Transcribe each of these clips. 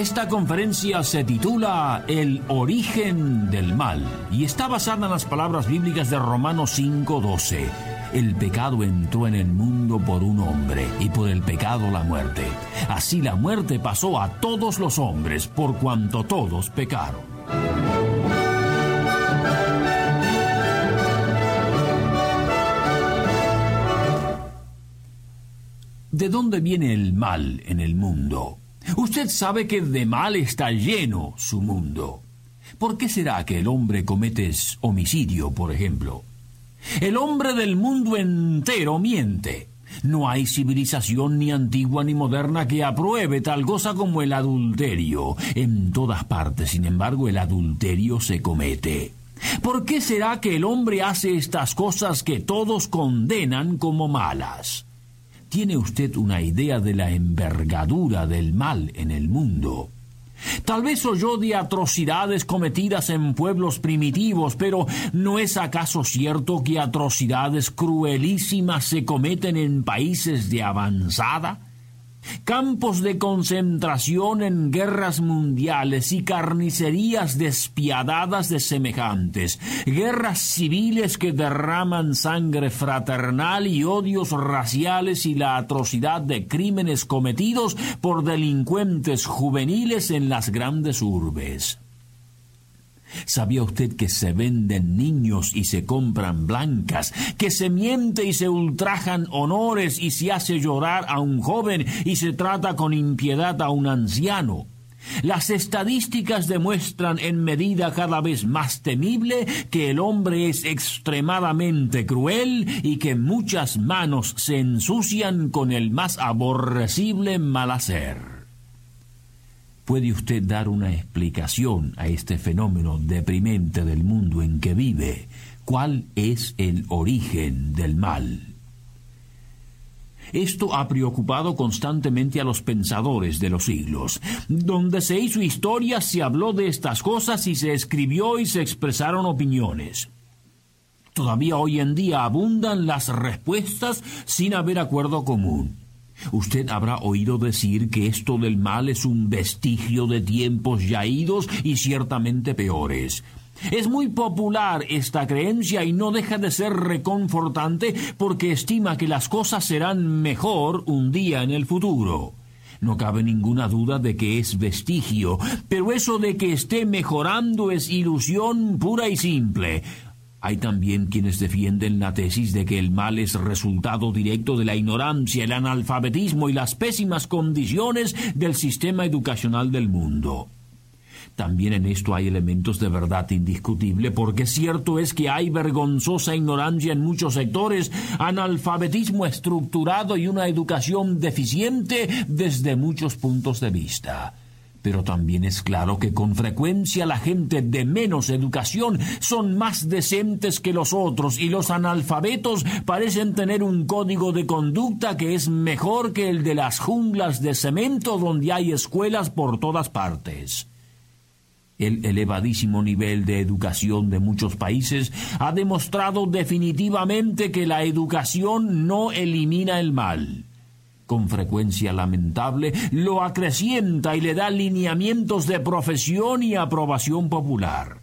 Esta conferencia se titula El origen del mal y está basada en las palabras bíblicas de Romanos 5:12. El pecado entró en el mundo por un hombre y por el pecado la muerte. Así la muerte pasó a todos los hombres por cuanto todos pecaron. ¿De dónde viene el mal en el mundo? Usted sabe que de mal está lleno su mundo. ¿Por qué será que el hombre comete homicidio, por ejemplo? El hombre del mundo entero miente. No hay civilización ni antigua ni moderna que apruebe tal cosa como el adulterio. En todas partes, sin embargo, el adulterio se comete. ¿Por qué será que el hombre hace estas cosas que todos condenan como malas? ¿Tiene usted una idea de la envergadura del mal en el mundo? Tal vez oyó de atrocidades cometidas en pueblos primitivos, pero ¿no es acaso cierto que atrocidades cruelísimas se cometen en países de avanzada? Campos de concentración en guerras mundiales y carnicerías despiadadas de semejantes, guerras civiles que derraman sangre fraternal y odios raciales y la atrocidad de crímenes cometidos por delincuentes juveniles en las grandes urbes. ¿Sabía usted que se venden niños y se compran blancas? ¿Que se miente y se ultrajan honores y se hace llorar a un joven y se trata con impiedad a un anciano? Las estadísticas demuestran en medida cada vez más temible que el hombre es extremadamente cruel y que muchas manos se ensucian con el más aborrecible malhacer. ¿Puede usted dar una explicación a este fenómeno deprimente del mundo en que vive? ¿Cuál es el origen del mal? Esto ha preocupado constantemente a los pensadores de los siglos. Donde se hizo historia se habló de estas cosas y se escribió y se expresaron opiniones. Todavía hoy en día abundan las respuestas sin haber acuerdo común. Usted habrá oído decir que esto del mal es un vestigio de tiempos ya idos y ciertamente peores. Es muy popular esta creencia y no deja de ser reconfortante porque estima que las cosas serán mejor un día en el futuro. No cabe ninguna duda de que es vestigio, pero eso de que esté mejorando es ilusión pura y simple. Hay también quienes defienden la tesis de que el mal es resultado directo de la ignorancia, el analfabetismo y las pésimas condiciones del sistema educacional del mundo. También en esto hay elementos de verdad indiscutible, porque cierto es que hay vergonzosa ignorancia en muchos sectores, analfabetismo estructurado y una educación deficiente desde muchos puntos de vista. Pero también es claro que con frecuencia la gente de menos educación son más decentes que los otros y los analfabetos parecen tener un código de conducta que es mejor que el de las junglas de cemento donde hay escuelas por todas partes. El elevadísimo nivel de educación de muchos países ha demostrado definitivamente que la educación no elimina el mal con frecuencia lamentable, lo acrecienta y le da lineamientos de profesión y aprobación popular.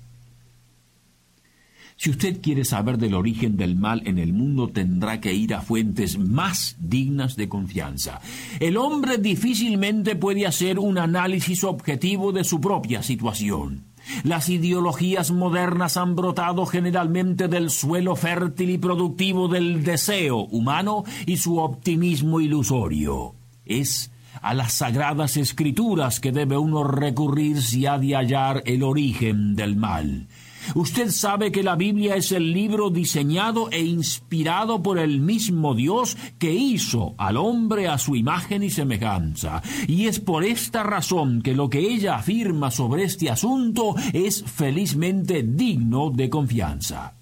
Si usted quiere saber del origen del mal en el mundo, tendrá que ir a fuentes más dignas de confianza. El hombre difícilmente puede hacer un análisis objetivo de su propia situación. Las ideologías modernas han brotado generalmente del suelo fértil y productivo del deseo humano y su optimismo ilusorio. Es a las sagradas escrituras que debe uno recurrir si ha de hallar el origen del mal. Usted sabe que la Biblia es el libro diseñado e inspirado por el mismo Dios que hizo al hombre a su imagen y semejanza. Y es por esta razón que lo que ella afirma sobre este asunto es felizmente digno de confianza.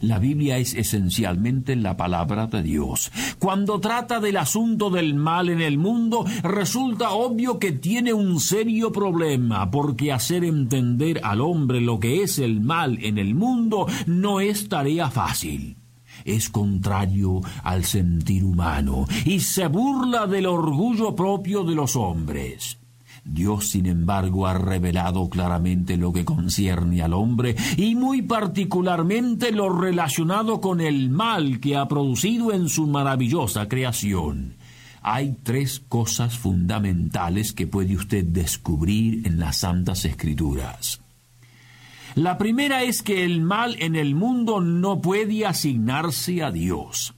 La Biblia es esencialmente la palabra de Dios. Cuando trata del asunto del mal en el mundo, resulta obvio que tiene un serio problema, porque hacer entender al hombre lo que es el mal en el mundo no es tarea fácil es contrario al sentir humano y se burla del orgullo propio de los hombres. Dios, sin embargo, ha revelado claramente lo que concierne al hombre y muy particularmente lo relacionado con el mal que ha producido en su maravillosa creación. Hay tres cosas fundamentales que puede usted descubrir en las Santas Escrituras. La primera es que el mal en el mundo no puede asignarse a Dios.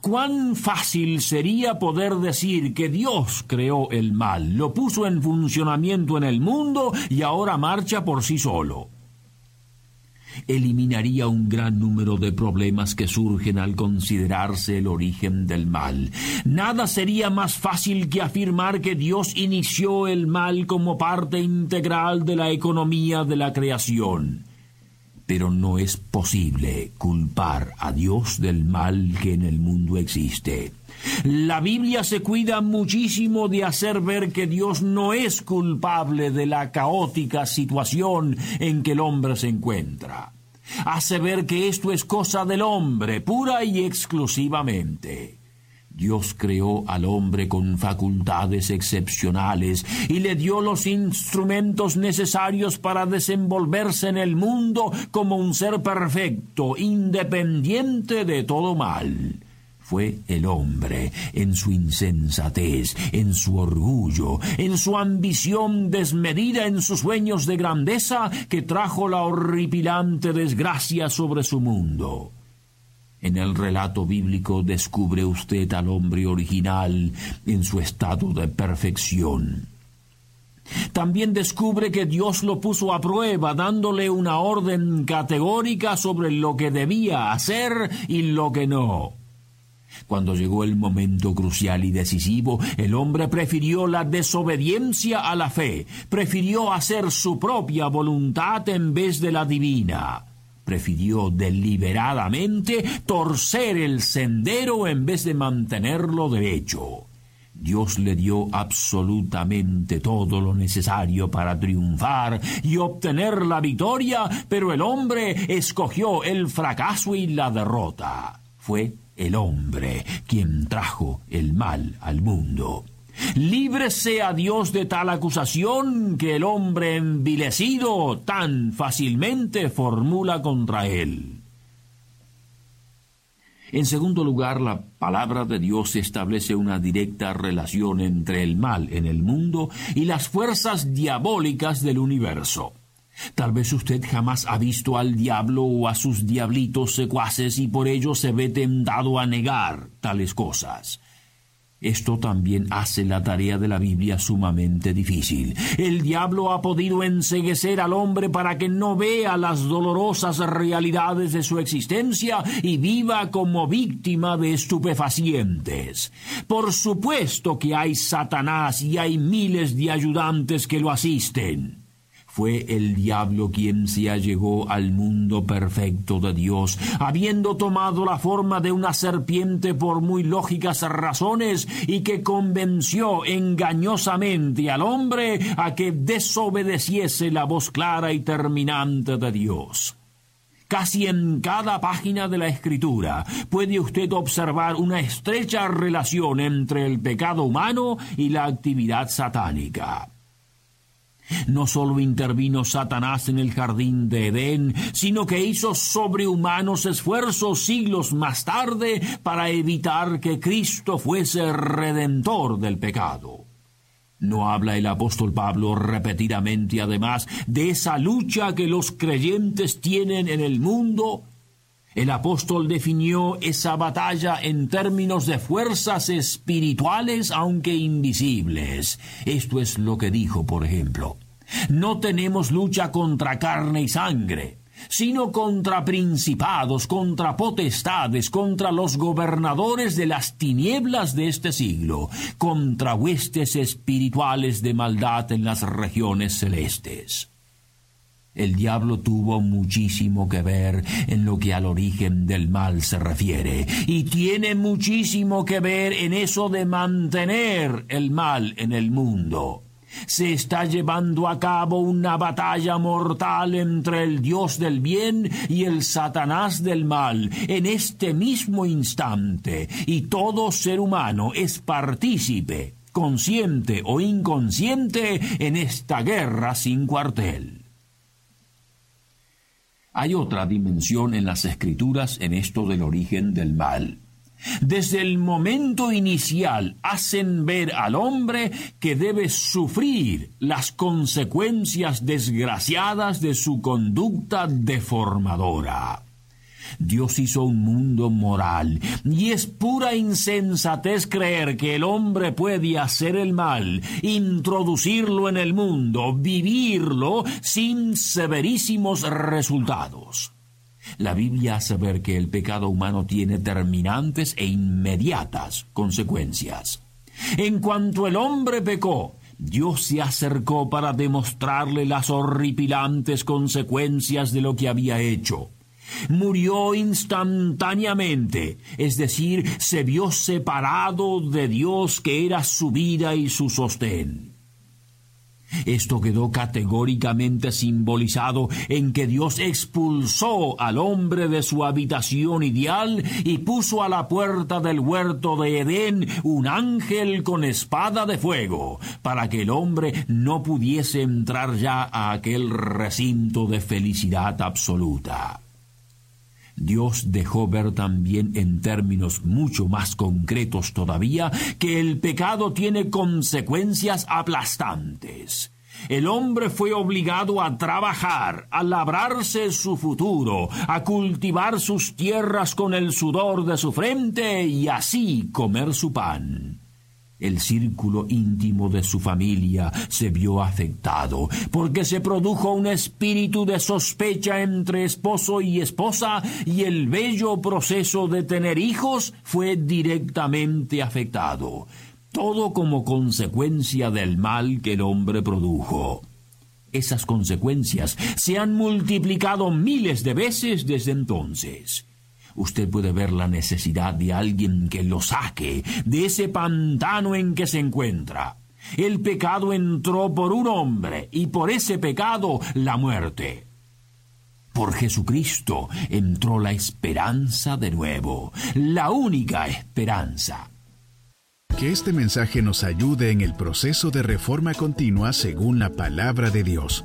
Cuán fácil sería poder decir que Dios creó el mal, lo puso en funcionamiento en el mundo y ahora marcha por sí solo. Eliminaría un gran número de problemas que surgen al considerarse el origen del mal. Nada sería más fácil que afirmar que Dios inició el mal como parte integral de la economía de la creación pero no es posible culpar a Dios del mal que en el mundo existe. La Biblia se cuida muchísimo de hacer ver que Dios no es culpable de la caótica situación en que el hombre se encuentra. Hace ver que esto es cosa del hombre, pura y exclusivamente. Dios creó al hombre con facultades excepcionales y le dio los instrumentos necesarios para desenvolverse en el mundo como un ser perfecto, independiente de todo mal. Fue el hombre, en su insensatez, en su orgullo, en su ambición desmedida, en sus sueños de grandeza, que trajo la horripilante desgracia sobre su mundo. En el relato bíblico descubre usted al hombre original en su estado de perfección. También descubre que Dios lo puso a prueba, dándole una orden categórica sobre lo que debía hacer y lo que no. Cuando llegó el momento crucial y decisivo, el hombre prefirió la desobediencia a la fe, prefirió hacer su propia voluntad en vez de la divina prefirió deliberadamente torcer el sendero en vez de mantenerlo derecho. Dios le dio absolutamente todo lo necesario para triunfar y obtener la victoria, pero el hombre escogió el fracaso y la derrota. Fue el hombre quien trajo el mal al mundo. Libre sea Dios de tal acusación que el hombre envilecido tan fácilmente formula contra él. En segundo lugar, la palabra de Dios establece una directa relación entre el mal en el mundo y las fuerzas diabólicas del universo. Tal vez usted jamás ha visto al diablo o a sus diablitos secuaces y por ello se ve tentado a negar tales cosas. Esto también hace la tarea de la Biblia sumamente difícil. El diablo ha podido enseguecer al hombre para que no vea las dolorosas realidades de su existencia y viva como víctima de estupefacientes. Por supuesto que hay Satanás y hay miles de ayudantes que lo asisten. Fue el diablo quien se allegó al mundo perfecto de Dios, habiendo tomado la forma de una serpiente por muy lógicas razones y que convenció engañosamente al hombre a que desobedeciese la voz clara y terminante de Dios. Casi en cada página de la escritura puede usted observar una estrecha relación entre el pecado humano y la actividad satánica. No solo intervino Satanás en el jardín de Edén, sino que hizo sobrehumanos esfuerzos siglos más tarde para evitar que Cristo fuese redentor del pecado. ¿No habla el apóstol Pablo repetidamente además de esa lucha que los creyentes tienen en el mundo? El apóstol definió esa batalla en términos de fuerzas espirituales aunque invisibles. Esto es lo que dijo, por ejemplo. No tenemos lucha contra carne y sangre, sino contra principados, contra potestades, contra los gobernadores de las tinieblas de este siglo, contra huestes espirituales de maldad en las regiones celestes. El diablo tuvo muchísimo que ver en lo que al origen del mal se refiere, y tiene muchísimo que ver en eso de mantener el mal en el mundo. Se está llevando a cabo una batalla mortal entre el Dios del bien y el Satanás del mal en este mismo instante, y todo ser humano es partícipe, consciente o inconsciente, en esta guerra sin cuartel. Hay otra dimensión en las escrituras en esto del origen del mal. Desde el momento inicial hacen ver al hombre que debe sufrir las consecuencias desgraciadas de su conducta deformadora. Dios hizo un mundo moral, y es pura insensatez creer que el hombre puede hacer el mal, introducirlo en el mundo, vivirlo sin severísimos resultados. La Biblia hace ver que el pecado humano tiene terminantes e inmediatas consecuencias. En cuanto el hombre pecó, Dios se acercó para demostrarle las horripilantes consecuencias de lo que había hecho. Murió instantáneamente, es decir, se vio separado de Dios que era su vida y su sostén. Esto quedó categóricamente simbolizado en que Dios expulsó al hombre de su habitación ideal y puso a la puerta del huerto de Edén un ángel con espada de fuego, para que el hombre no pudiese entrar ya a aquel recinto de felicidad absoluta. Dios dejó ver también en términos mucho más concretos todavía que el pecado tiene consecuencias aplastantes. El hombre fue obligado a trabajar, a labrarse su futuro, a cultivar sus tierras con el sudor de su frente y así comer su pan. El círculo íntimo de su familia se vio afectado, porque se produjo un espíritu de sospecha entre esposo y esposa, y el bello proceso de tener hijos fue directamente afectado, todo como consecuencia del mal que el hombre produjo. Esas consecuencias se han multiplicado miles de veces desde entonces usted puede ver la necesidad de alguien que lo saque de ese pantano en que se encuentra. El pecado entró por un hombre y por ese pecado la muerte. Por Jesucristo entró la esperanza de nuevo, la única esperanza. Que este mensaje nos ayude en el proceso de reforma continua según la palabra de Dios.